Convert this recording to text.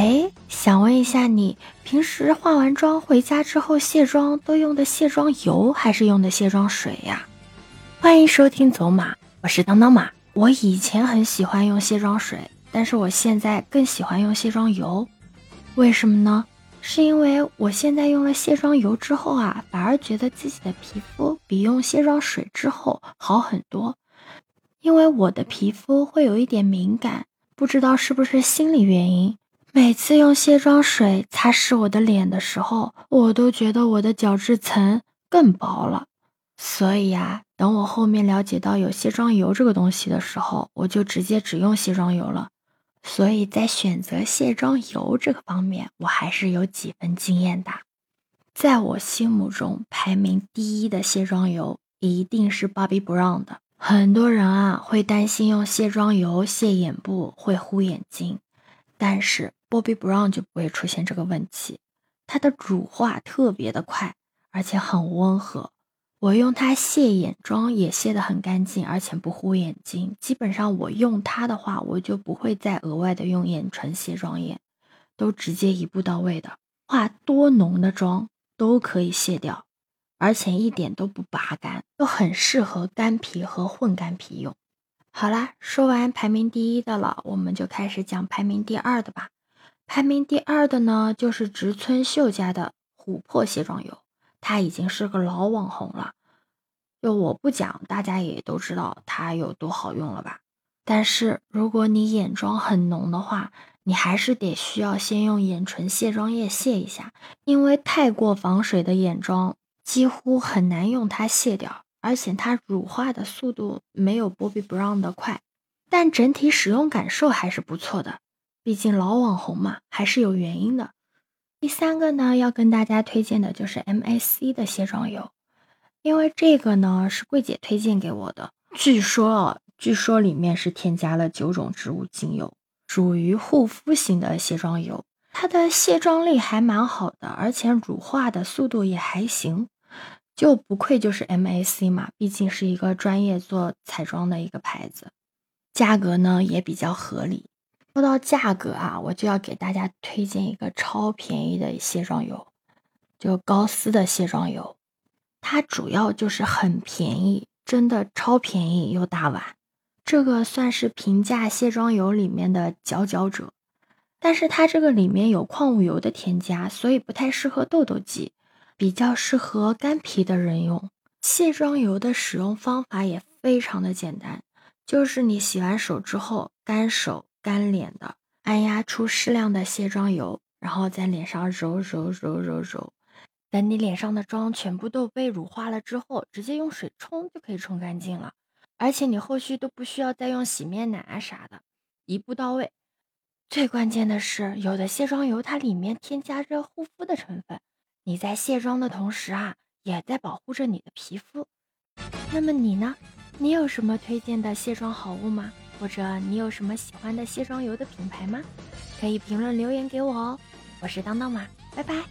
哎，想问一下你，平时化完妆回家之后卸妆都用的卸妆油还是用的卸妆水呀？欢迎收听走马，我是当当马。我以前很喜欢用卸妆水，但是我现在更喜欢用卸妆油。为什么呢？是因为我现在用了卸妆油之后啊，反而觉得自己的皮肤比用卸妆水之后好很多。因为我的皮肤会有一点敏感，不知道是不是心理原因。每次用卸妆水擦拭我的脸的时候，我都觉得我的角质层更薄了。所以呀，等我后面了解到有卸妆油这个东西的时候，我就直接只用卸妆油了。所以在选择卸妆油这个方面，我还是有几分经验的。在我心目中，排名第一的卸妆油一定是 Bobbi Brown 的。很多人啊会担心用卸妆油卸眼部会糊眼睛，但是。Bobbi Brown 就不会出现这个问题，它的乳化特别的快，而且很温和。我用它卸眼妆也卸得很干净，而且不糊眼睛。基本上我用它的话，我就不会再额外的用眼唇卸妆液，都直接一步到位的，化多浓的妆都可以卸掉，而且一点都不拔干，都很适合干皮和混干皮用。好啦，说完排名第一的了，我们就开始讲排名第二的吧。排名第二的呢，就是植村秀家的琥珀卸妆油，它已经是个老网红了。就我不讲，大家也都知道它有多好用了吧？但是如果你眼妆很浓的话，你还是得需要先用眼唇卸妆液卸一下，因为太过防水的眼妆几乎很难用它卸掉，而且它乳化的速度没有 Bobbi Brown 的快，但整体使用感受还是不错的。毕竟老网红嘛，还是有原因的。第三个呢，要跟大家推荐的就是 MAC 的卸妆油，因为这个呢是柜姐推荐给我的。据说，据说里面是添加了九种植物精油，属于护肤型的卸妆油，它的卸妆力还蛮好的，而且乳化的速度也还行，就不愧就是 MAC 嘛，毕竟是一个专业做彩妆的一个牌子，价格呢也比较合理。说到价格啊，我就要给大家推荐一个超便宜的卸妆油，就高丝的卸妆油。它主要就是很便宜，真的超便宜又大碗。这个算是平价卸妆油里面的佼佼者。但是它这个里面有矿物油的添加，所以不太适合痘痘肌，比较适合干皮的人用。卸妆油的使用方法也非常的简单，就是你洗完手之后干手。干脸的，按压出适量的卸妆油，然后在脸上揉揉揉揉揉，等你脸上的妆全部都被乳化了之后，直接用水冲就可以冲干净了，而且你后续都不需要再用洗面奶啊啥的，一步到位。最关键的是，有的卸妆油它里面添加着护肤的成分，你在卸妆的同时啊，也在保护着你的皮肤。那么你呢？你有什么推荐的卸妆好物吗？或者你有什么喜欢的卸妆油的品牌吗？可以评论留言给我哦。我是当当马，拜拜。